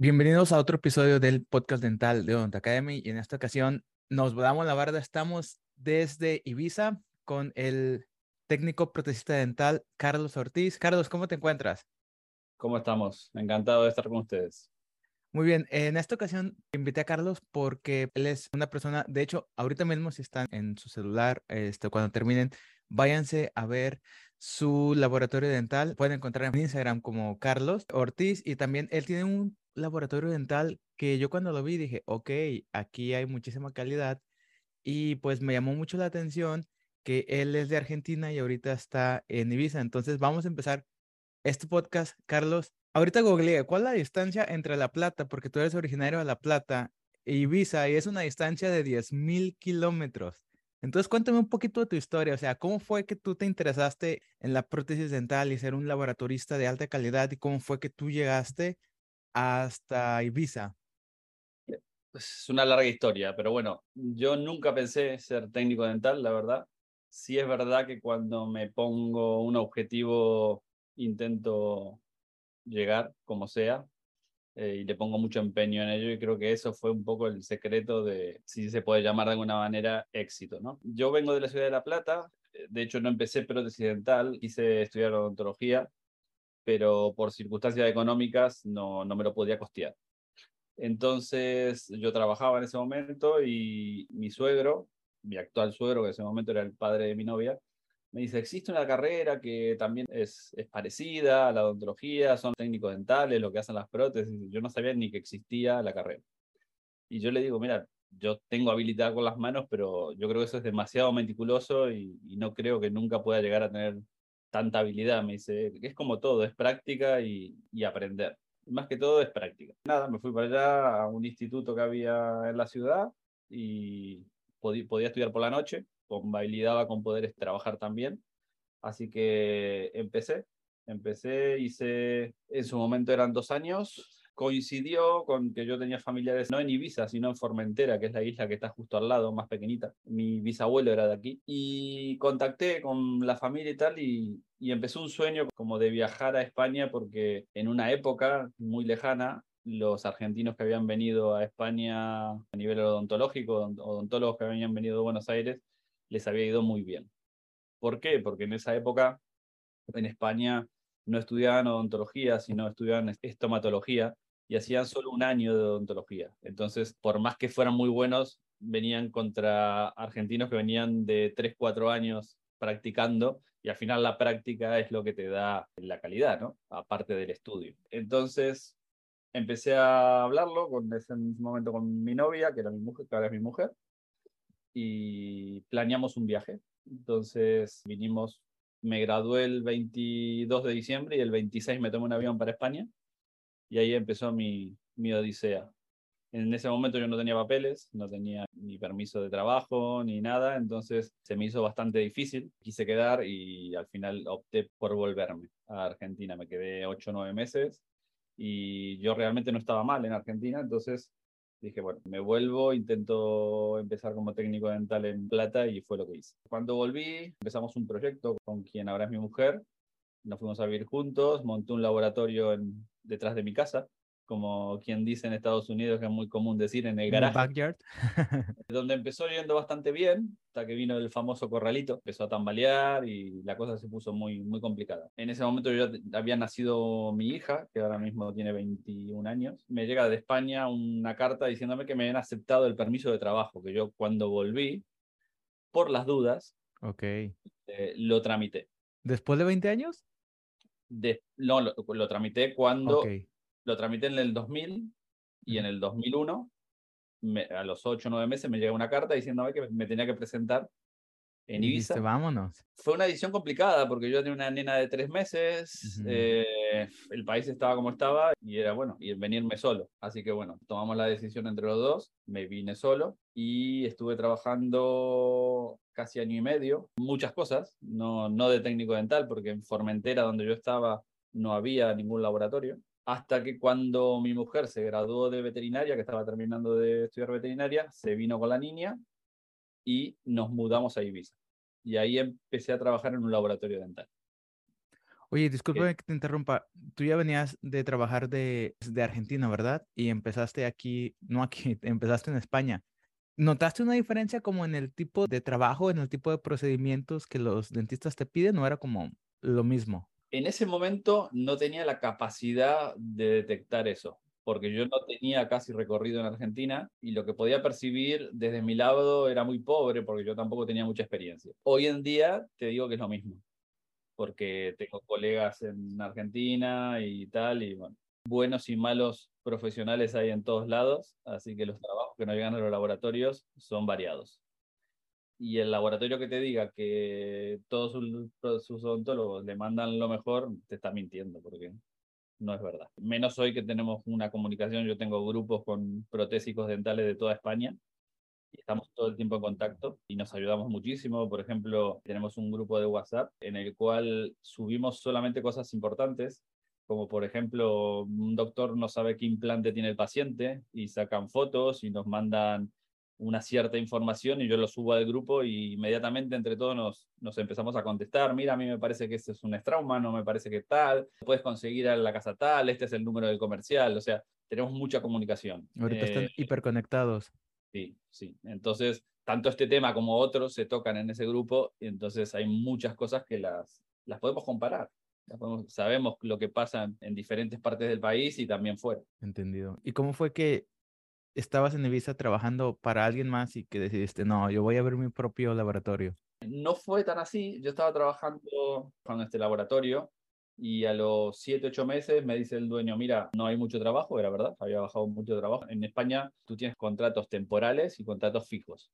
Bienvenidos a otro episodio del podcast dental de Odont Academy y en esta ocasión nos damos la barda. Estamos desde Ibiza con el técnico protecista dental Carlos Ortiz. Carlos, ¿cómo te encuentras? ¿Cómo estamos? Encantado de estar con ustedes. Muy bien, en esta ocasión invité a Carlos porque él es una persona, de hecho, ahorita mismo si están en su celular, este, cuando terminen, váyanse a ver su laboratorio dental. Pueden encontrar en Instagram como Carlos Ortiz y también él tiene un laboratorio dental que yo cuando lo vi dije, ok, aquí hay muchísima calidad y pues me llamó mucho la atención que él es de Argentina y ahorita está en Ibiza. Entonces vamos a empezar este podcast, Carlos. Ahorita googleé, ¿cuál es la distancia entre La Plata? Porque tú eres originario de La Plata e Ibiza y es una distancia de 10.000 kilómetros. Entonces, cuéntame un poquito de tu historia, o sea, ¿cómo fue que tú te interesaste en la prótesis dental y ser un laboratorista de alta calidad y cómo fue que tú llegaste hasta Ibiza? Es una larga historia, pero bueno, yo nunca pensé ser técnico dental, la verdad. Sí es verdad que cuando me pongo un objetivo intento llegar como sea eh, y le pongo mucho empeño en ello y creo que eso fue un poco el secreto de, si se puede llamar de alguna manera, éxito. ¿no? Yo vengo de la ciudad de La Plata, eh, de hecho no empecé prótesis dental, quise estudiar odontología, pero por circunstancias económicas no, no me lo podía costear. Entonces yo trabajaba en ese momento y mi suegro, mi actual suegro, que en ese momento era el padre de mi novia, me dice, existe una carrera que también es, es, parecida a la odontología, son técnicos dentales, lo que hacen las prótesis. Yo no sabía ni que existía la carrera. Y yo le digo, mira, yo tengo habilidad con las manos, pero yo creo que eso es demasiado meticuloso y, y no creo que nunca pueda llegar a tener tanta habilidad. Me dice, es como todo, es práctica y, y aprender. Más que todo es práctica. Nada, me fui para allá a un instituto que había en la ciudad y podía, podía estudiar por la noche, con habilidad con poder trabajar también. Así que empecé, empecé, hice, en su momento eran dos años, coincidió con que yo tenía familiares no en Ibiza, sino en Formentera, que es la isla que está justo al lado, más pequeñita. Mi bisabuelo era de aquí. Y contacté con la familia y tal, y, y empezó un sueño como de viajar a España, porque en una época muy lejana, los argentinos que habían venido a España a nivel odontológico, odontólogos que habían venido de Buenos Aires, les había ido muy bien. ¿Por qué? Porque en esa época en España no estudiaban odontología, sino estudiaban estomatología y hacían solo un año de odontología. Entonces, por más que fueran muy buenos, venían contra argentinos que venían de 3, 4 años practicando y al final la práctica es lo que te da la calidad, ¿no? Aparte del estudio. Entonces, empecé a hablarlo con ese momento con mi novia, que era mi mujer, que ahora es mi mujer, y planeamos un viaje. Entonces vinimos, me gradué el 22 de diciembre y el 26 me tomé un avión para España y ahí empezó mi, mi odisea. En ese momento yo no tenía papeles, no tenía ni permiso de trabajo ni nada, entonces se me hizo bastante difícil. Quise quedar y al final opté por volverme a Argentina. Me quedé ocho o nueve meses y yo realmente no estaba mal en Argentina, entonces dije, bueno, me vuelvo, intento empezar como técnico dental en Plata y fue lo que hice. Cuando volví, empezamos un proyecto con quien ahora es mi mujer, nos fuimos a vivir juntos, monté un laboratorio en, detrás de mi casa, como quien dice en Estados Unidos, que es muy común decir, en el garaje. backyard. donde empezó yendo bastante bien, hasta que vino el famoso corralito, empezó a tambalear y la cosa se puso muy, muy complicada. En ese momento yo había nacido mi hija, que ahora mismo tiene 21 años. Me llega de España una carta diciéndome que me habían aceptado el permiso de trabajo, que yo cuando volví, por las dudas, okay. eh, lo tramité. ¿Después de 20 años? De, no, lo, lo, tramité cuando okay. lo tramité en el 2000 y en el 2001, me, a los 8 o 9 meses, me llega una carta diciéndome que me tenía que presentar en Ibiza. Dijiste, vámonos. Fue una edición complicada porque yo tenía una nena de 3 meses, uh -huh. eh, el país estaba como estaba y era bueno, y venirme solo. Así que bueno, tomamos la decisión entre los dos, me vine solo y estuve trabajando casi año y medio, muchas cosas, no, no de técnico dental, porque en Formentera, donde yo estaba, no había ningún laboratorio. Hasta que cuando mi mujer se graduó de veterinaria, que estaba terminando de estudiar veterinaria, se vino con la niña y nos mudamos a Ibiza. Y ahí empecé a trabajar en un laboratorio dental. Oye, discúlpame que te interrumpa. Tú ya venías de trabajar de, de Argentina, ¿verdad? Y empezaste aquí, no aquí, empezaste en España. ¿Notaste una diferencia como en el tipo de trabajo, en el tipo de procedimientos que los dentistas te piden o era como lo mismo? En ese momento no tenía la capacidad de detectar eso, porque yo no tenía casi recorrido en Argentina y lo que podía percibir desde mi lado era muy pobre porque yo tampoco tenía mucha experiencia. Hoy en día te digo que es lo mismo porque tengo colegas en Argentina y tal, y bueno, buenos y malos profesionales hay en todos lados, así que los trabajos que nos llegan a los laboratorios son variados. Y el laboratorio que te diga que todos sus, odontólogos le mandan lo mejor, te está mintiendo, porque no es verdad. Menos hoy que tenemos una comunicación, yo tengo grupos con protésicos dentales de toda España, estamos todo el tiempo en contacto y nos ayudamos muchísimo. Por ejemplo, tenemos un grupo de WhatsApp en el cual subimos solamente cosas importantes, como por ejemplo, un doctor no sabe qué implante tiene el paciente y sacan fotos y nos mandan una cierta información y yo lo subo al grupo y inmediatamente entre todos nos, nos empezamos a contestar, mira, a mí me parece que este es un estrauma, no me parece que tal, puedes conseguir a la casa tal, este es el número del comercial, o sea, tenemos mucha comunicación. Ahorita están eh, hiperconectados. Sí, sí. Entonces, tanto este tema como otros se tocan en ese grupo y entonces hay muchas cosas que las, las podemos comparar. sabemos lo que pasa en diferentes partes del país y también fuera. Entendido. ¿Y cómo fue que estabas en Ibiza trabajando para alguien más y que decidiste, no, yo voy a ver mi propio laboratorio? No fue tan así. Yo estaba trabajando con este laboratorio y a los 7, 8 meses me dice el dueño, mira, no hay mucho trabajo, era verdad, había bajado mucho trabajo. En España tú tienes contratos temporales y contratos fijos.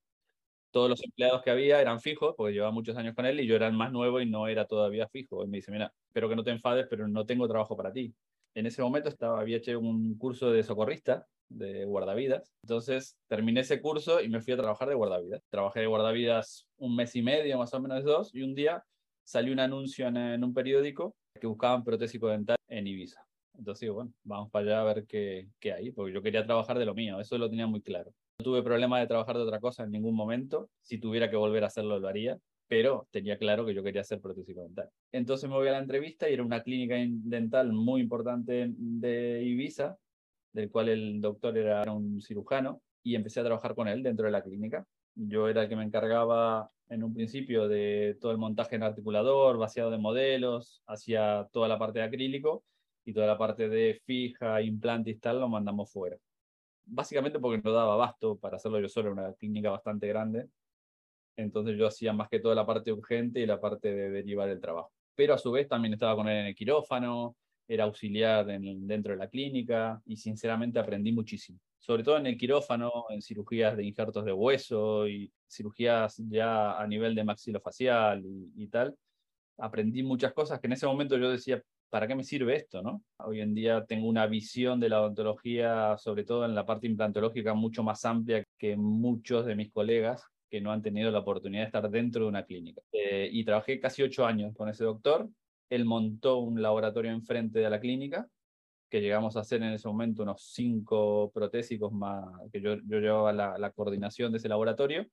Todos los empleados que había eran fijos, porque llevaba muchos años con él y yo era el más nuevo y no era todavía fijo. Y me dice, mira, espero que no te enfades, pero no tengo trabajo para ti. En ese momento estaba, había hecho un curso de socorrista, de guardavidas. Entonces terminé ese curso y me fui a trabajar de guardavidas. Trabajé de guardavidas un mes y medio, más o menos dos, y un día salió un anuncio en un periódico que buscaban protésico dental en Ibiza. Entonces digo, bueno, vamos para allá a ver qué, qué hay, porque yo quería trabajar de lo mío, eso lo tenía muy claro. No tuve problema de trabajar de otra cosa en ningún momento, si tuviera que volver a hacerlo lo haría, pero tenía claro que yo quería hacer protésico dental. Entonces me voy a la entrevista y era una clínica dental muy importante de Ibiza, del cual el doctor era un cirujano, y empecé a trabajar con él dentro de la clínica. Yo era el que me encargaba en un principio de todo el montaje en articulador, vaciado de modelos, hacía toda la parte de acrílico y toda la parte de fija, implante y tal lo mandamos fuera. Básicamente porque no daba abasto para hacerlo yo solo, una clínica bastante grande. Entonces yo hacía más que toda la parte urgente y la parte de derivar el trabajo. Pero a su vez también estaba con él en el quirófano, era auxiliar dentro de la clínica y sinceramente aprendí muchísimo sobre todo en el quirófano, en cirugías de injertos de hueso y cirugías ya a nivel de maxilofacial y, tal, aprendí muchas cosas que en ese momento yo decía, ¿para qué me sirve esto? ¿no? Hoy en día tengo una visión de la odontología, sobre todo en la parte implantológica, mucho más amplia que muchos de mis colegas que no han tenido la oportunidad de estar dentro de una clínica. Eh, y trabajé casi ocho años con ese doctor. Él montó un laboratorio enfrente de la clínica que llegamos a hacer en ese momento unos cinco protésicos más, que yo, yo llevaba la, la, coordinación de ese laboratorio,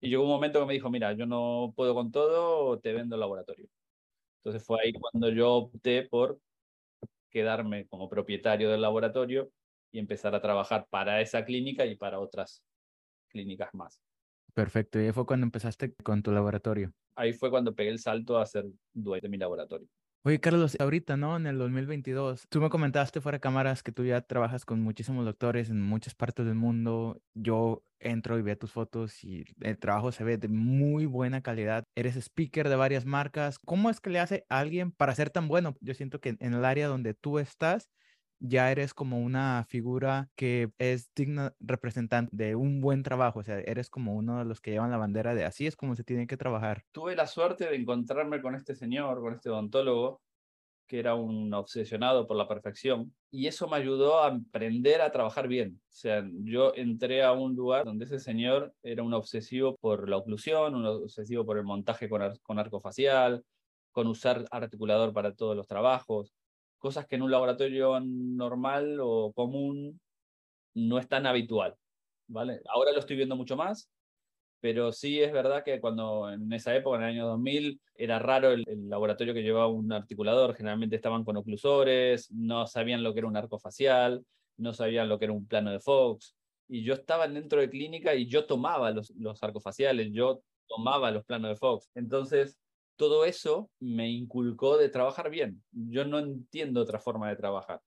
y llegó un momento que me dijo, mira, yo no puedo con todo, te vendo el laboratorio. Entonces fue ahí cuando yo opté por quedarme como propietario del laboratorio y empezar a trabajar para esa clínica y para otras clínicas más. Perfecto, y ahí fue cuando empezaste con tu laboratorio. Ahí fue cuando pegué el salto a ser dueño de mi laboratorio. Oye, Carlos, ahorita, ¿no? En el 2022, tú me comentaste fuera de cámaras que tú ya trabajas con muchísimos doctores en muchas partes del mundo. Yo entro y veo tus fotos y el trabajo se ve de muy buena calidad. Eres speaker de varias marcas. ¿Cómo es que le hace alguien para ser tan bueno? Yo siento que en el área donde tú estás, ya eres como una figura que es digna representante de un buen trabajo, o sea, eres como uno de los que llevan la bandera de así es como se tiene que trabajar. Tuve la suerte de encontrarme con este señor, con este odontólogo, que era un obsesionado por la perfección, y eso me ayudó a aprender a trabajar bien. O sea, yo entré a un lugar donde ese señor era un obsesivo por la oclusión, un obsesivo por el montaje con, con arco facial, con usar articulador para todos los trabajos cosas que en un laboratorio normal o común no es tan habitual. ¿vale? Ahora lo estoy viendo mucho más, Pero sí es verdad que cuando en esa época, en el año 2000, era raro el, laboratorio que llevaba un articulador, generalmente estaban con oclusores, no sabían lo que era un arco facial, no sabían lo que era un plano de Fox, y yo estaba dentro de clínica y yo tomaba los, los arcos faciales, yo tomaba los planos de Fox. Entonces, todo eso me inculcó de trabajar bien. Yo no entiendo otra forma de trabajar,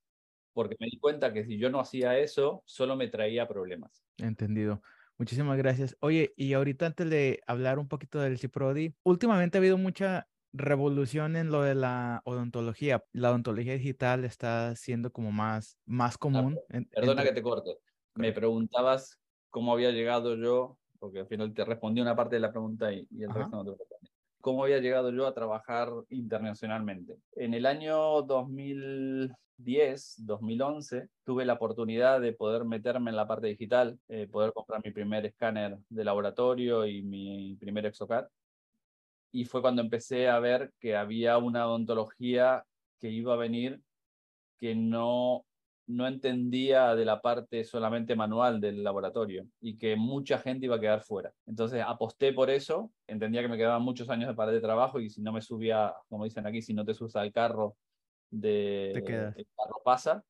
porque me di cuenta que si yo no hacía eso, solo me traía problemas. Entendido. Muchísimas gracias. Oye, y ahorita antes de hablar un poquito del CIPRODI, últimamente ha habido mucha revolución en lo de la odontología. La odontología digital está siendo como más, más común. perdona que te corte. Me preguntabas cómo había llegado yo, porque al final te respondí una parte de la pregunta y, el resto no te respondí. ¿Cómo había llegado yo a trabajar internacionalmente? En el año 2000, 2010, 2011, tuve la oportunidad de poder meterme en la parte digital, eh, poder comprar mi primer escáner de laboratorio y mi primer Exocad. Y fue cuando empecé a ver que había una odontología que iba a venir que no, no entendía de la parte solamente manual del laboratorio y que mucha gente iba a quedar fuera. Entonces aposté por eso, entendía que me quedaban muchos años de pared de trabajo y si no me subía, como dicen aquí, si no te subes al carro de el carro pasa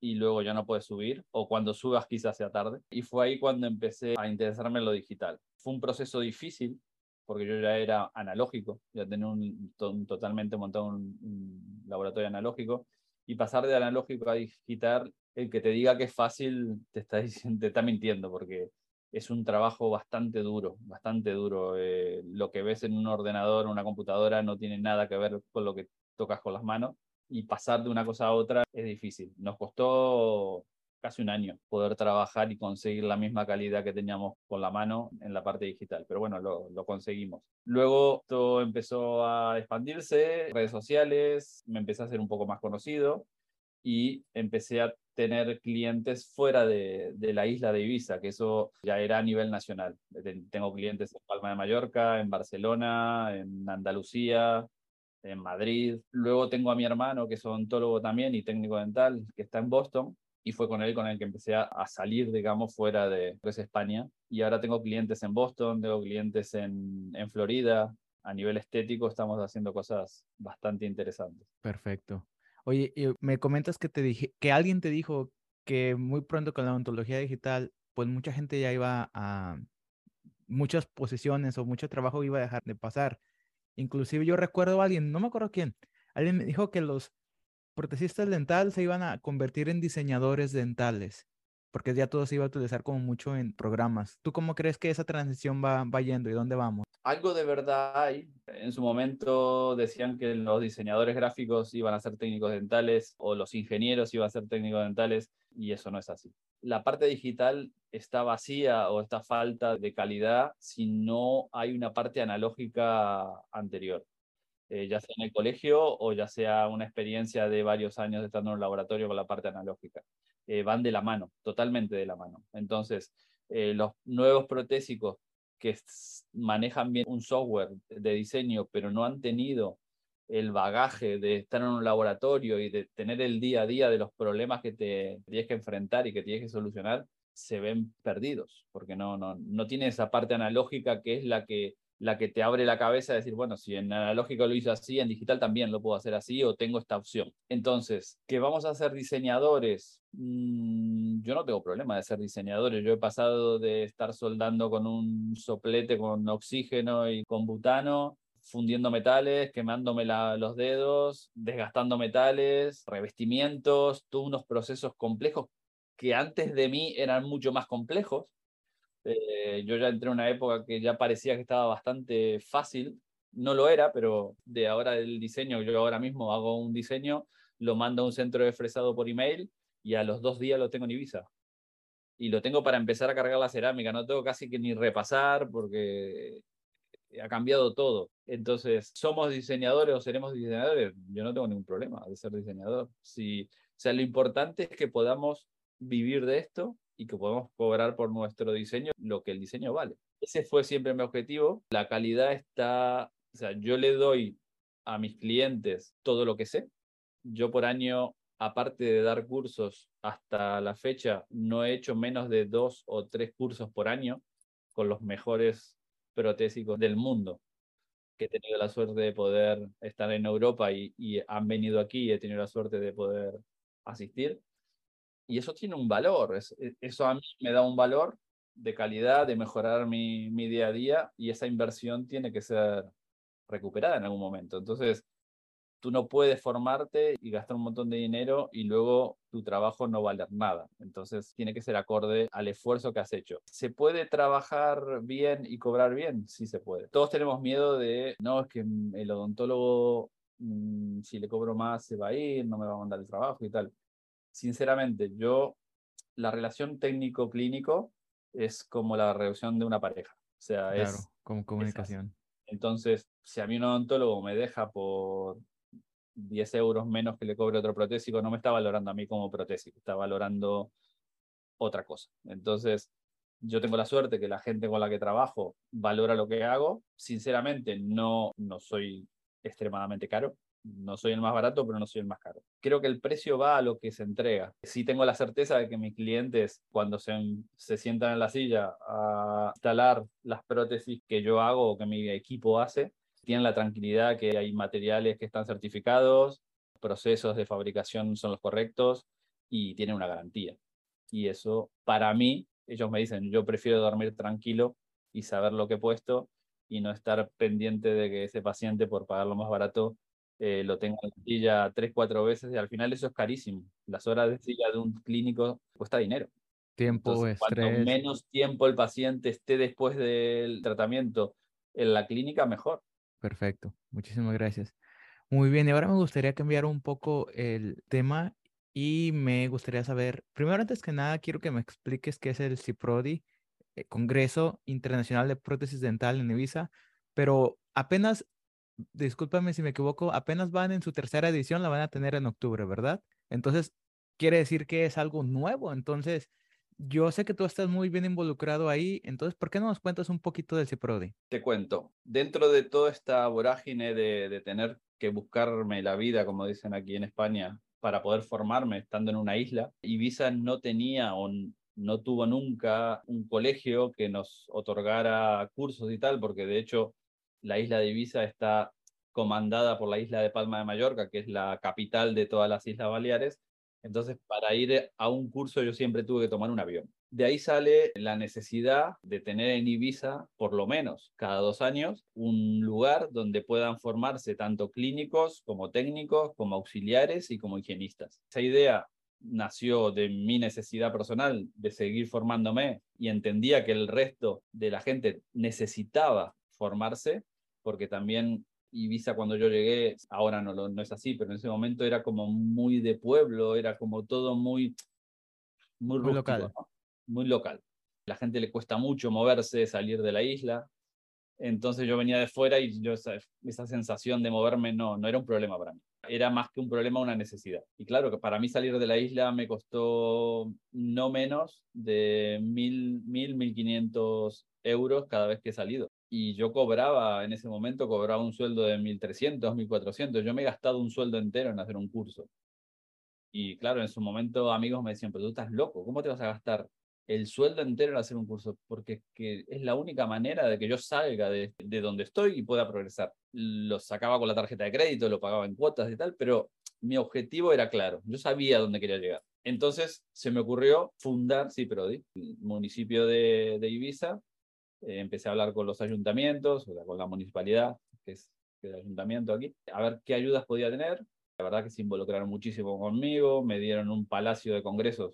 y luego ya no puedes subir o cuando subas quizás sea tarde. Y fue ahí cuando empecé a interesarme en lo digital. Fue un proceso difícil porque yo ya era analógico, ya tenía un, totalmente montado un, laboratorio analógico y pasar de analógico a digital, el que te diga que es fácil te está, diciendo, te está mintiendo porque es un trabajo bastante duro, bastante duro. Eh, lo que ves en un ordenador, una computadora, no tiene nada que ver con lo que tocas con las manos y pasar de una cosa a otra es difícil. Nos costó casi un año poder trabajar y conseguir la misma calidad que teníamos con la mano en la parte digital, pero bueno, lo, conseguimos. Luego todo empezó a expandirse, redes sociales, me empecé a ser un poco más conocido y empecé a tener clientes fuera de, de, la isla de Ibiza, que eso ya era a nivel nacional. Tengo clientes en Palma de Mallorca, en Barcelona, en Andalucía, en Madrid. Luego tengo a mi hermano, que es odontólogo también y técnico dental, que está en Boston. Y fue con él con el que empecé a, salir, digamos, fuera de pues, España. Y ahora tengo clientes en Boston, tengo clientes en, en Florida. A nivel estético estamos haciendo cosas bastante interesantes. Perfecto. Oye, me comentas que te dije, que alguien te dijo que muy pronto con la odontología digital, pues mucha gente ya iba a muchas posiciones o mucho trabajo iba a dejar de pasar. Inclusive yo recuerdo a alguien, no me acuerdo quién, alguien me dijo que los protecistas dentales se iban a convertir en diseñadores dentales, porque ya todo se iba a utilizar como mucho en programas. ¿Tú cómo crees que esa transición va, va yendo y dónde vamos? Algo de verdad hay. En su momento decían que los diseñadores gráficos iban a ser técnicos dentales o los ingenieros iban a ser técnicos dentales y eso no es así. La parte digital está vacía o está falta de calidad si no hay una parte analógica anterior, eh, ya sea en el colegio o ya sea una experiencia de varios años estando en un laboratorio con la parte analógica. Eh, van de la mano, totalmente de la mano. Entonces, eh, los nuevos protésicos que manejan bien un software de diseño, pero no han tenido el bagaje de estar en un laboratorio y de tener el día a día de los problemas que te tienes que enfrentar y que tienes que solucionar, se ven perdidos, porque no, no, no tiene esa parte analógica que es la que, la que te abre la cabeza de decir, bueno, si en analógico lo hizo así, en digital también lo puedo hacer así o tengo esta opción. Entonces, ¿que vamos a ser diseñadores? Mm, yo no tengo problema de ser diseñadores. Yo he pasado de estar soldando con un soplete con oxígeno y con butano fundiendo metales, quemándome los dedos, desgastando metales, revestimientos, todos unos procesos complejos que antes de mí eran mucho más complejos. Eh, yo ya entré en una época que ya parecía que estaba bastante fácil, no lo era, pero de ahora el diseño, yo ahora mismo hago un diseño, lo mando a un centro de fresado por email y a los dos días lo tengo en Ibiza. Y lo tengo para empezar a cargar la cerámica, no tengo casi que ni repasar porque ha cambiado todo. Entonces, ¿somos diseñadores o seremos diseñadores? Yo no tengo ningún problema de ser diseñador. Si, o sea, lo importante es que podamos vivir de esto y que podamos cobrar por nuestro diseño lo que el diseño vale. Ese fue siempre mi objetivo. La calidad está, o sea, yo le doy a mis clientes todo lo que sé. Yo por año, aparte de dar cursos hasta la fecha, no he hecho menos de dos o tres cursos por año con los mejores protésicos del mundo, que he tenido la suerte de poder estar en Europa y, y han venido aquí y he tenido la suerte de poder asistir. Y eso tiene un valor, e, eso a mí me da un valor de calidad, de mejorar mi, mi día a día y esa inversión tiene que ser recuperada en algún momento. Entonces, tú no puedes formarte y gastar un montón de dinero y luego tu trabajo no valer nada. Entonces tiene que ser acorde al esfuerzo que has hecho. ¿Se puede trabajar bien y cobrar bien? Sí se puede. Todos tenemos miedo de, no, es que el odontólogo, mm, si le cobro más, se va a ir, no me va a mandar el trabajo y tal. Sinceramente, yo, la relación técnico-clínico es como la relación de una pareja. O sea, claro, es como comunicación. Entonces, si a mí un odontólogo me deja por 10 euros menos que le cobre otro protésico, no me está valorando a mí como protésico, está valorando otra cosa. Entonces, yo tengo la suerte que la gente con la que trabajo valora lo que hago. Sinceramente, no, no soy extremadamente caro. No soy el más barato, pero no soy el más caro. Creo que el precio va a lo que se entrega. Sí tengo la certeza de que mis clientes, cuando se, se sientan en la silla a instalar las prótesis que yo hago o que mi equipo hace, tienen la tranquilidad que hay materiales que están certificados, procesos de fabricación son los correctos y tienen una garantía. Y eso, para mí, ellos me dicen, yo prefiero dormir tranquilo y saber lo que he puesto y no estar pendiente de que ese paciente, por pagar lo más barato, eh, lo tenga en la silla tres, cuatro veces y al final eso es carísimo. Las horas de silla de un clínico cuesta dinero. Tiempo, estrés. Cuanto menos tiempo el paciente esté después del tratamiento en la clínica, mejor. Perfecto, muchísimas gracias. Muy bien, y ahora me gustaría cambiar un poco el tema y me gustaría saber, primero antes que nada, quiero que me expliques qué es el CIPRODI, el eh, Congreso Internacional de Prótesis Dental en Ibiza, pero apenas, discúlpame si me equivoco, apenas van en su tercera edición, la van a tener en octubre, ¿verdad? Entonces, quiere decir que es algo nuevo, entonces, yo sé que tú estás muy bien involucrado ahí, entonces, ¿por qué no nos cuentas un poquito del CIPRODI? Te cuento, dentro de toda esta vorágine de, de, tener que buscarme la vida, como dicen aquí en España, para poder formarme estando en una isla, Ibiza no tenía o no tuvo nunca un colegio que nos otorgara cursos y tal, porque de hecho la isla de Ibiza está comandada por la isla de Palma de Mallorca, que es la capital de todas las Islas Baleares, entonces, para ir a un curso yo siempre tuve que tomar un avión. De ahí sale la necesidad de tener en Ibiza, por lo menos cada dos años, un lugar donde puedan formarse tanto clínicos como técnicos, como auxiliares y como higienistas. Esa idea nació de mi necesidad personal de seguir formándome y entendía que el resto de la gente necesitaba formarse, porque también Ibiza cuando yo llegué, ahora no, no es así, pero en ese momento era como muy de pueblo, era como todo muy, muy, muy local. Muy local. La gente le cuesta mucho moverse, salir de la isla. Entonces yo venía de fuera y yo esa, esa sensación de moverme no, no era un problema para mí. Era más que un problema, una necesidad. Y claro que para mí salir de la isla me costó no menos de mil, mil, mil quinientos euros cada vez que he salido y yo cobraba, en ese momento cobraba un sueldo de 1.300, 1.400. Yo me he gastado un sueldo entero en hacer un curso. Y claro, en su momento amigos me decían, pero tú estás loco, ¿cómo te vas a gastar el sueldo entero en hacer un curso? Porque que es la única manera de que yo salga de, de donde estoy y pueda progresar. Lo sacaba con la tarjeta de crédito, lo pagaba en cuotas y tal, pero mi objetivo era claro, yo sabía dónde quería llegar. Entonces se me ocurrió fundar Ciprodi, el municipio de, de Ibiza, eh, empecé a hablar con los ayuntamientos, o sea, con la municipalidad, que es, el ayuntamiento aquí, a ver qué ayudas podía tener. La verdad que se involucraron muchísimo conmigo, me dieron un palacio de congresos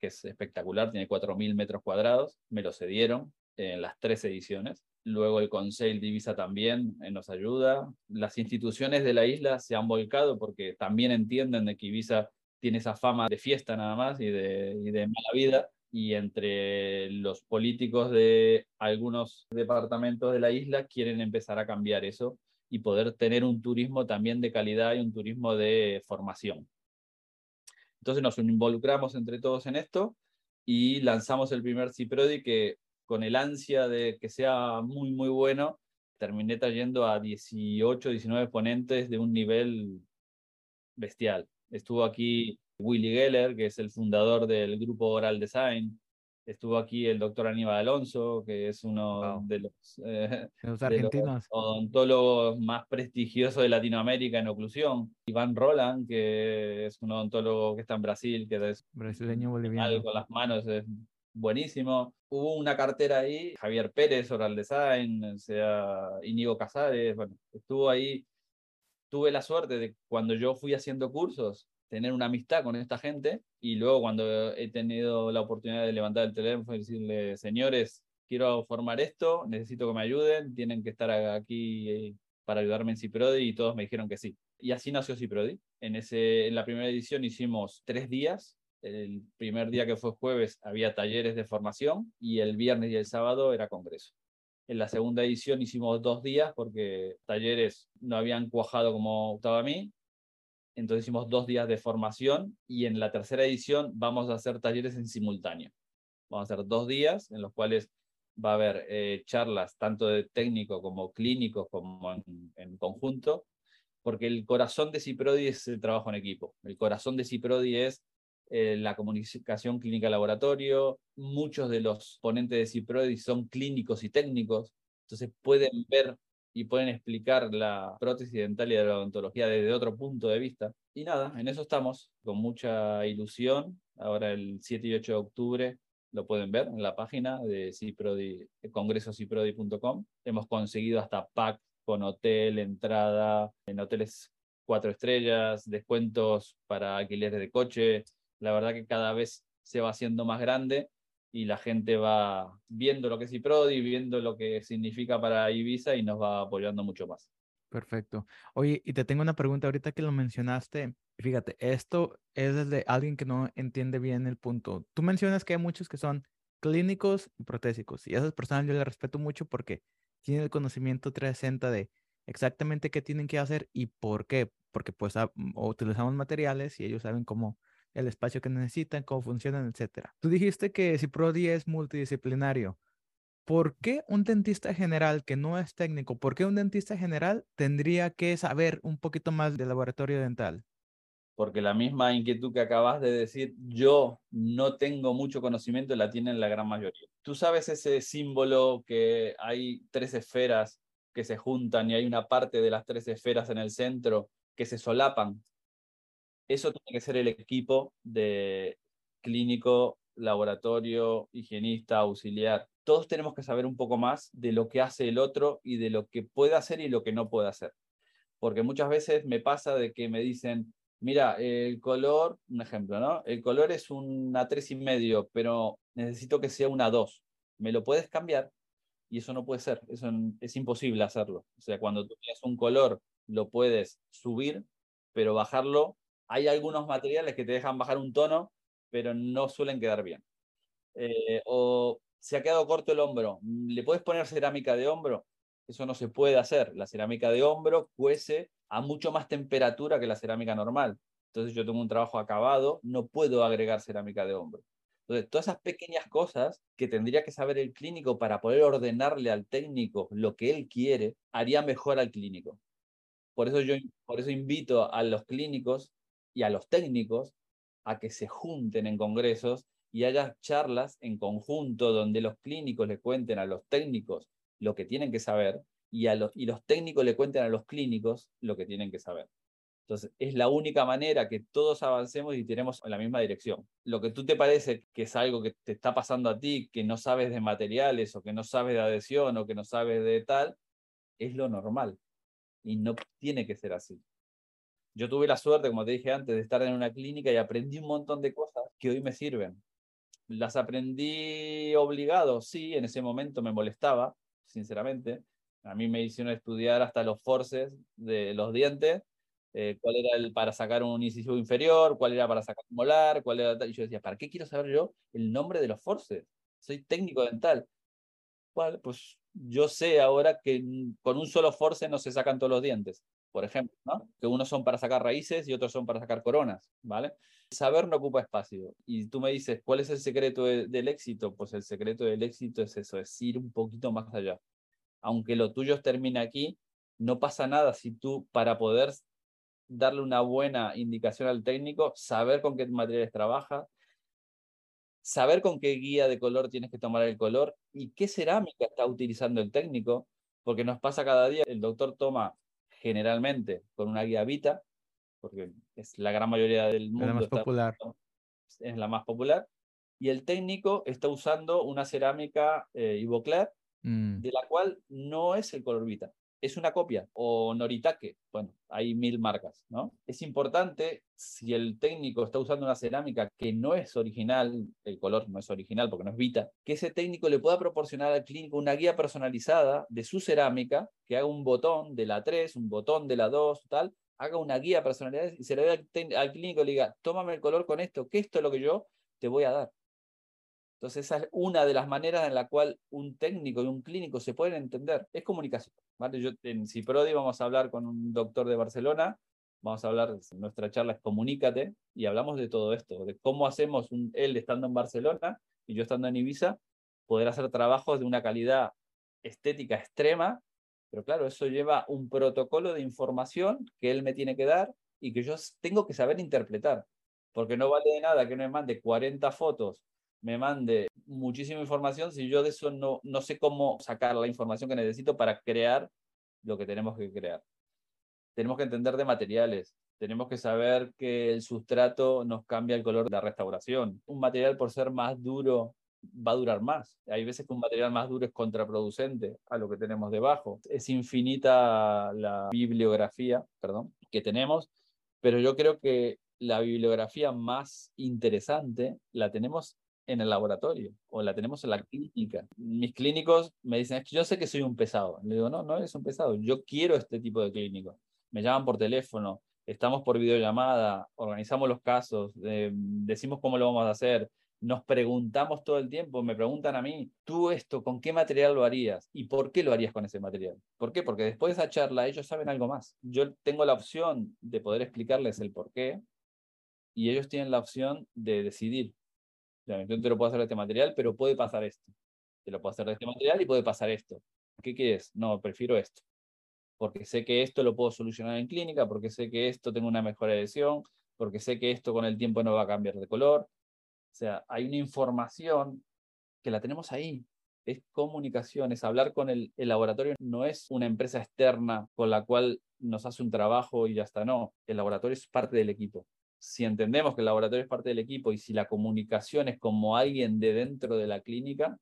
que es espectacular, tiene 4.000 metros cuadrados, me lo cedieron en las tres ediciones. Luego el Consejo de Ibiza también eh, nos ayuda. Las instituciones de la isla se han volcado porque también entienden de que Ibiza tiene esa fama de fiesta nada más y de mala vida y entre los políticos de algunos departamentos de la isla quieren empezar a cambiar eso y poder tener un turismo también de calidad y un turismo de formación. Entonces nos involucramos entre todos en esto y lanzamos el primer CIPRODI que con el ansia de que sea muy, muy bueno, terminé trayendo a 18, 19 ponentes de un nivel bestial. Estuvo aquí Willy Geller, que es el fundador del grupo Oral Design, Estuvo aquí el doctor Aníbal Alonso, que es uno de los, eh, los argentinos. odontólogos más prestigiosos de Latinoamérica en oclusión. Iván Roland, que es un odontólogo que está en Brasil, que es brasileño boliviano. Con las manos es buenísimo. Hubo una cartera ahí, Javier Pérez, Oral Design, o sea, Íñigo Casares, bueno, estuvo ahí. Tuve la suerte de cuando yo fui haciendo cursos, tener una amistad con esta gente y luego cuando he tenido la oportunidad de levantar el teléfono y decirle, señores, quiero formar esto, necesito que me ayuden, tienen que estar aquí eh, para ayudarme en Ciprodi y todos me dijeron que sí. Y así nació Ciprodi. En, ese, en la primera edición hicimos tres días. El primer día que fue jueves había talleres de formación y el viernes y el sábado era congreso. En la segunda edición hicimos dos días porque talleres no habían cuajado como gustaba a mí entonces hicimos dos días de formación y en la tercera edición vamos a hacer talleres en simultáneo. Vamos a hacer dos días en los cuales va a haber eh, charlas tanto de técnico como clínicos como en, conjunto, porque el corazón de Ciprodi es el trabajo en equipo. El corazón de Ciprodi es eh, la comunicación clínica laboratorio. Muchos de los ponentes de Ciprodi son clínicos y técnicos, entonces pueden ver y pueden explicar la prótesis dental y la odontología desde otro punto de vista. Y nada, en eso estamos, con mucha ilusión. Ahora el 7 y 8 de octubre lo pueden ver en la página de Ciprodi. Hemos conseguido hasta pack con hotel, entrada, en hoteles cuatro estrellas, descuentos para alquileres de coche. La verdad que cada vez se va haciendo más grande y la gente va viendo lo que es IPRODI, viendo lo que significa para Ibiza y nos va apoyando mucho más. Perfecto. Oye, y te tengo una pregunta ahorita que lo mencionaste. Fíjate, esto es desde alguien que no entiende bien el punto. Tú mencionas que hay muchos que son clínicos y protésicos, y a esas personas yo les respeto mucho porque tienen el conocimiento 360 de exactamente qué tienen que hacer y por qué. Porque pues utilizamos materiales y ellos saben cómo el espacio que necesitan, cómo funcionan, etc. Tú dijiste que si Prodi es multidisciplinario. ¿Por qué un dentista general que no es técnico, por qué un dentista general tendría que saber un poquito más de laboratorio dental? Porque la misma inquietud que acabas de decir, yo no tengo mucho conocimiento, la tienen la gran mayoría. Tú sabes ese símbolo que hay tres esferas que se juntan y hay una parte de las tres esferas en el centro que se solapan eso tiene que ser el equipo de clínico, laboratorio, higienista, auxiliar. Todos tenemos que saber un poco más de lo que hace el otro y de lo que puede hacer y lo que no puede hacer. Porque muchas veces me pasa de que me dicen, mira, el color, un ejemplo, ¿no? El color es una tres y medio, pero necesito que sea una 2. ¿Me lo puedes cambiar? Y eso no puede ser, eso es imposible hacerlo. O sea, cuando tú tienes un color, lo puedes subir, pero bajarlo hay algunos materiales que te dejan bajar un tono, pero no suelen quedar bien. Eh, o se ha quedado corto el hombro, ¿le puedes poner cerámica de hombro? Eso no se puede hacer. La cerámica de hombro cuece a mucho más temperatura que la cerámica normal. Entonces yo tengo un trabajo acabado, no puedo agregar cerámica de hombro. Entonces, todas esas pequeñas cosas que tendría que saber el clínico para poder ordenarle al técnico lo que él quiere, haría mejor al clínico. Por eso yo por eso invito a los clínicos y a los técnicos a que se junten en congresos y haya charlas en conjunto donde los clínicos le cuenten a los técnicos lo que tienen que saber y, a los, y los técnicos le cuenten a los clínicos lo que tienen que saber. Entonces, es la única manera que todos avancemos y tenemos en la misma dirección. Lo que tú te parece que es algo que te está pasando a ti, que no sabes de materiales o que no sabes de adhesión o que no sabes de tal, es lo normal. Y no tiene que ser así. Yo tuve la suerte, como te dije antes, de estar en una clínica y aprendí un montón de cosas que hoy me sirven. Las aprendí obligado, sí, en ese momento me molestaba, sinceramente. A mí me hicieron estudiar hasta los forces de los dientes, eh, cuál era el para sacar un incisivo inferior, cuál era para sacar un molar, cuál era... Y yo decía, ¿para qué quiero saber yo el nombre de los forces? Soy técnico dental. ¿Cuál? Pues yo sé ahora que con un solo force no se sacan todos los dientes por ejemplo, ¿no? que unos son para sacar raíces y otros son para sacar coronas, ¿vale? Saber no ocupa espacio. Y tú me dices, ¿cuál es el secreto del éxito? Pues el secreto del éxito es eso, es ir un poquito más allá. Aunque lo tuyo termine aquí, no pasa nada si tú, para poder darle una buena indicación al técnico, saber con qué materiales trabaja, saber con qué guía de color tienes que tomar el color y qué cerámica está utilizando el técnico, porque nos pasa cada día, el doctor toma generalmente con una guía Vita, porque es la gran mayoría del mundo. La más popular. Es la más popular. Y el técnico está usando una cerámica eh, Ivoclar, mm. de la cual no es el color Vita es una copia o Noritake, bueno, hay mil marcas, ¿no? Es importante si el técnico está usando una cerámica que no es original, el color no es original porque no es Vita, que ese técnico le pueda proporcionar al clínico una guía personalizada de su cerámica, que haga un botón de la 3, un botón de la 2, tal, haga una guía personalizada y se le dé al, clínico y le diga, tómame el color con esto, que esto es lo que yo te voy a dar. Entonces, esa es una de las maneras en la cual un técnico y un clínico se pueden entender. Es comunicación. ¿vale? Yo en Ciprodi vamos a hablar con un doctor de Barcelona, vamos a hablar, nuestra charla es Comunícate, y hablamos de todo esto, de cómo hacemos un, él estando en Barcelona y yo estando en Ibiza, poder hacer trabajos de una calidad estética extrema, pero claro, eso lleva un protocolo de información que él me tiene que dar y que yo tengo que saber interpretar, porque no vale de nada que me mande 40 fotos me mande muchísima información si yo de eso no, no sé cómo sacar la información que necesito para crear lo que tenemos que crear. Tenemos que entender de materiales, tenemos que saber que el sustrato nos cambia el color de la restauración. Un material por ser más duro va a durar más. Hay veces que un material más duro es contraproducente a lo que tenemos debajo. Es infinita la bibliografía, perdón, que tenemos, pero yo creo que la bibliografía más interesante la tenemos en el laboratorio o la tenemos en la clínica. Mis clínicos me dicen, yo sé que soy un pesado. Le digo, no, no eres un pesado, yo quiero este tipo de clínico. Me llaman por teléfono, estamos por videollamada, organizamos los casos, eh, decimos cómo lo vamos a hacer, nos preguntamos todo el tiempo, me preguntan a mí, tú esto, ¿con qué material lo harías? ¿Y por qué lo harías con ese material? ¿Por qué? Porque después de esa charla ellos saben algo más. Yo tengo la opción de poder explicarles el por qué y ellos tienen la opción de decidir yo te lo puedo hacer de este material, pero puede pasar esto. Te lo puedo hacer de este material y puede pasar esto. ¿Qué quieres? No, prefiero esto. Porque sé que esto lo puedo solucionar en clínica, porque sé que esto tengo una mejor adhesión, porque sé que esto con el tiempo no va a cambiar de color. O sea, hay una información que la tenemos ahí. Es comunicación, es hablar con el, el laboratorio. No es una empresa externa con la cual nos hace un trabajo y ya está. No, el laboratorio es parte del equipo si entendemos que el laboratorio es parte del equipo y si la comunicación es como alguien de dentro de la clínica,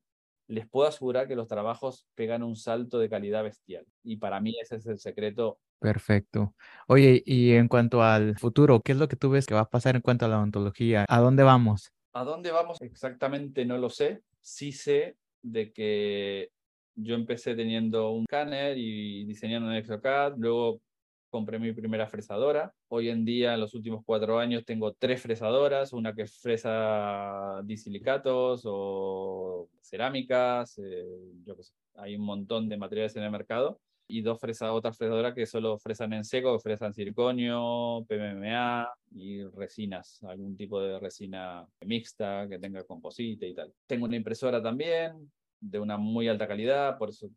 les puedo asegurar que los trabajos pegan un salto de calidad bestial. Y para mí ese es el secreto. Perfecto. Oye, y en cuanto al futuro, ¿qué es lo que tú ves que va a pasar en cuanto a la odontología? ¿A dónde vamos? ¿A dónde vamos? Exactamente no lo sé. Sí sé de que yo empecé teniendo un scanner y diseñando en Exocad, luego compré mi primera fresadora. Hoy en día, en los últimos cuatro años, tengo tres fresadoras, una que fresa disilicatos o cerámicas, eh, yo sé, hay un montón de materiales en el mercado, y dos fresa, otras fresadoras que solo fresan en seco, fresan circonio, PMMA y resinas, algún tipo de resina mixta que tenga composite y tal. Tengo una impresora también, de una muy alta calidad, por eso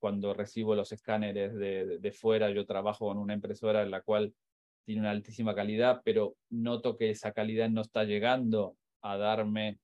cuando recibo los escáneres de, de, fuera, yo trabajo con una impresora en la cual tiene una altísima calidad, pero noto que esa calidad no está llegando a darme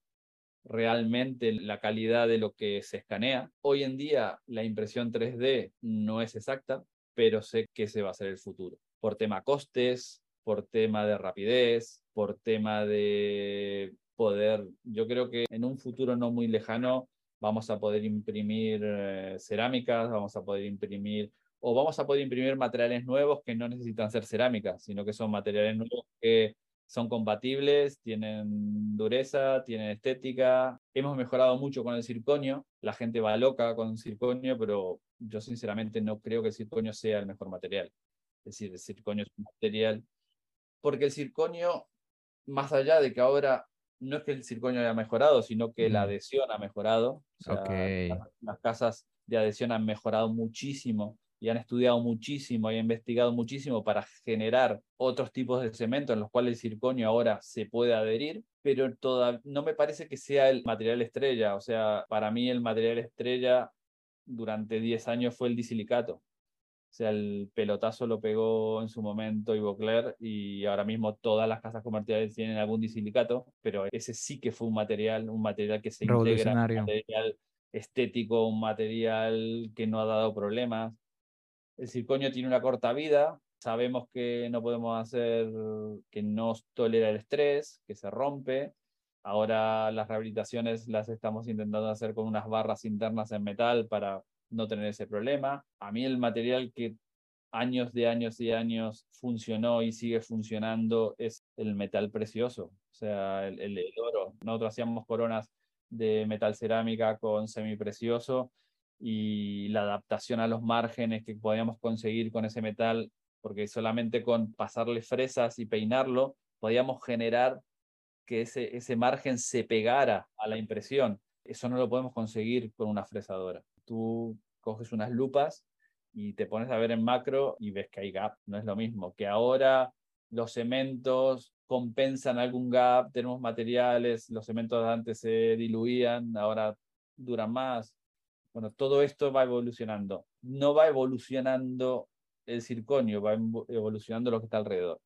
realmente la calidad de lo que se escanea. Hoy en día la impresión 3D no es exacta, pero sé que ese va a ser el futuro. Por tema costes, por tema de rapidez, por tema de poder, yo creo que en un futuro no muy lejano vamos a poder imprimir eh, cerámicas, vamos a poder imprimir, o vamos a poder imprimir materiales nuevos que no necesitan ser cerámicas, sino que son materiales nuevos que son compatibles, tienen dureza, tienen estética. Hemos mejorado mucho con el circonio, la gente va loca con el circonio, pero yo sinceramente no creo que el circonio sea el mejor material. Es decir, el circonio es un material, porque el circonio, más allá de que ahora no es que el circonio haya mejorado, sino que la adhesión ha mejorado. las, casas de adhesión han mejorado muchísimo y han estudiado muchísimo y han investigado muchísimo para generar otros tipos de cemento en los cuales el circonio ahora se puede adherir, pero toda, no me parece que sea el material estrella. O sea, para mí el material estrella durante 10 años fue el disilicato. O sea, el pelotazo lo pegó en su momento Ivocler y ahora mismo todas las casas comerciales tienen algún disilicato, pero ese sí que fue un material, un material que se integra, un material estético, un material que no ha dado problemas. El circonio tiene una corta vida, sabemos que no podemos hacer, que no tolera el estrés, que se rompe. Ahora las rehabilitaciones las estamos intentando hacer con unas barras internas en metal para no tener ese problema. A mí el material que años de años y años funcionó y sigue funcionando es el metal precioso, o sea, el, oro. Nosotros hacíamos coronas de metal cerámica con semiprecioso y la adaptación a los márgenes que podíamos conseguir con ese metal, porque solamente con pasarle fresas y peinarlo podíamos generar que ese, ese margen se pegara a la impresión. Eso no lo podemos conseguir con una fresadora. Tú coges unas lupas y te pones a ver en macro y ves que hay gap. No es lo mismo que ahora los cementos compensan algún gap, tenemos materiales, los cementos antes se diluían, ahora duran más. Bueno, todo esto va evolucionando. No va evolucionando el circonio, va evolucionando lo que está alrededor.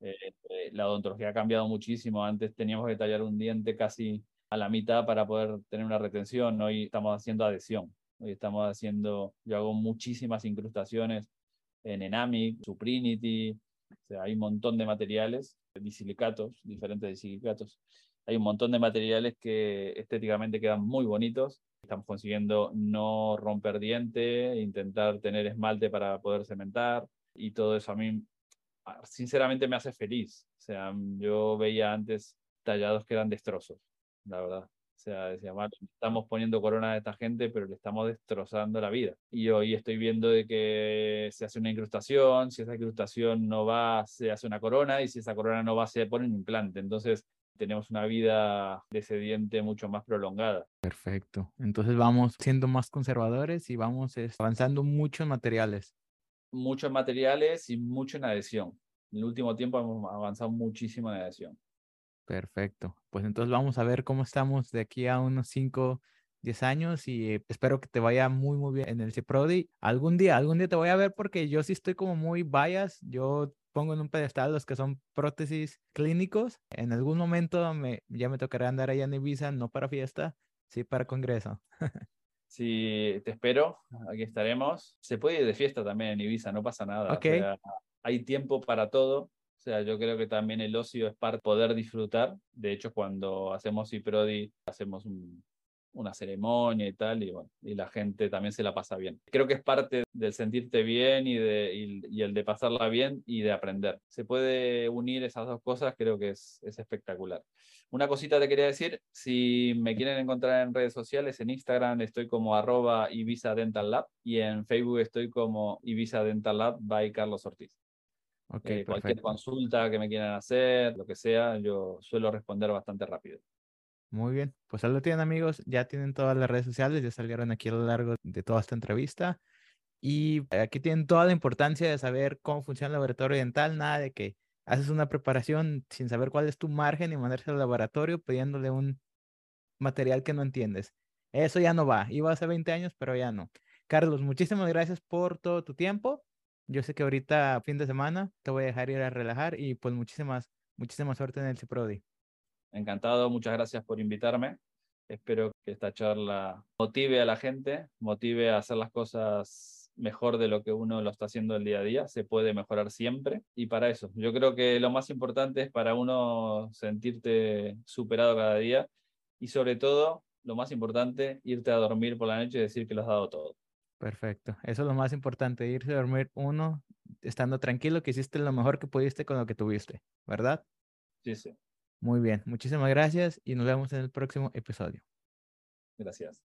Eh, eh, la odontología ha cambiado muchísimo. Antes teníamos que tallar un diente casi a la mitad para poder tener una retención. Hoy estamos haciendo adhesión. Hoy estamos haciendo, yo hago muchísimas incrustaciones en Enamic, Suprinity, o hay un montón de materiales, disilicatos, diferentes disilicatos. Hay un montón de materiales que estéticamente quedan muy bonitos. Estamos consiguiendo no romper diente, intentar tener esmalte para poder cementar y todo eso a mí sinceramente me hace feliz. O sea, yo veía antes tallados que eran destrozos, la verdad. O sea, decía, estamos poniendo corona a esta gente, pero le estamos destrozando la vida. Y hoy estoy viendo de que se hace una incrustación, si esa incrustación no va, se hace una corona, y si esa corona no va, se pone un implante. Entonces, tenemos una vida de ese diente mucho más prolongada. Perfecto. Entonces vamos siendo más conservadores y vamos avanzando muchos materiales. Muchos materiales y mucho en adhesión. En el último tiempo hemos avanzado muchísimo en adhesión. Perfecto. Pues entonces vamos a ver cómo estamos de aquí a unos 5, 10 años y eh, espero que te vaya muy, muy bien en el CIPRODI. Algún día, algún día te voy a ver porque yo sí estoy como muy bias. Yo pongo en un pedestal los que son prótesis clínicos. En algún momento me, ya me tocará andar allá en Ibiza, no para fiesta, sí para congreso. sí, te espero. Aquí estaremos. Se puede ir de fiesta también en Ibiza, no pasa nada. Ok. hay tiempo para todo. Sea, yo creo que también el ocio es para poder disfrutar. De hecho, cuando hacemos IPRODI, hacemos una ceremonia y tal, y, la gente también se la pasa bien. Creo que es parte del sentirte bien y, el de pasarla bien y de aprender. Se puede unir esas dos cosas, creo que es, es espectacular. Una cosita te quería decir, si me quieren encontrar en redes sociales, en Instagram estoy como arroba Ibiza Dental Lab y en Facebook estoy como Ibiza Dental Lab by Carlos Ortiz. Okay, eh, cualquier consulta que me quieran hacer, lo que sea, yo suelo responder bastante rápido. Muy bien, pues ahí lo tienen amigos, ya tienen todas las redes sociales, ya salieron aquí a lo largo de toda esta entrevista y aquí tienen toda la importancia de saber cómo funciona el laboratorio dental, nada de que haces una preparación sin saber cuál es tu margen y mandarse al laboratorio pidiéndole un material que no entiendes. Eso ya no va, iba hace 20 años, pero ya no. Carlos, muchísimas gracias por todo tu tiempo. Yo sé que ahorita, fin de semana, te voy a dejar ir a relajar y pues muchísimas, muchísima suerte en el CIPRODI. Encantado, muchas gracias por invitarme. Espero que esta charla motive a la gente, motive a hacer las cosas mejor de lo que uno lo está haciendo el día a día. Se puede mejorar siempre. Y para eso, yo creo que lo más importante es para uno sentirte superado cada día y sobre todo, lo más importante, irte a dormir por la noche y decir que lo has dado todo. Perfecto. Eso es lo más importante, irse a dormir uno estando tranquilo que hiciste lo mejor que pudiste con lo que tuviste, ¿verdad? Sí, sí. Muy bien. Muchísimas gracias y nos vemos en el próximo episodio. Gracias.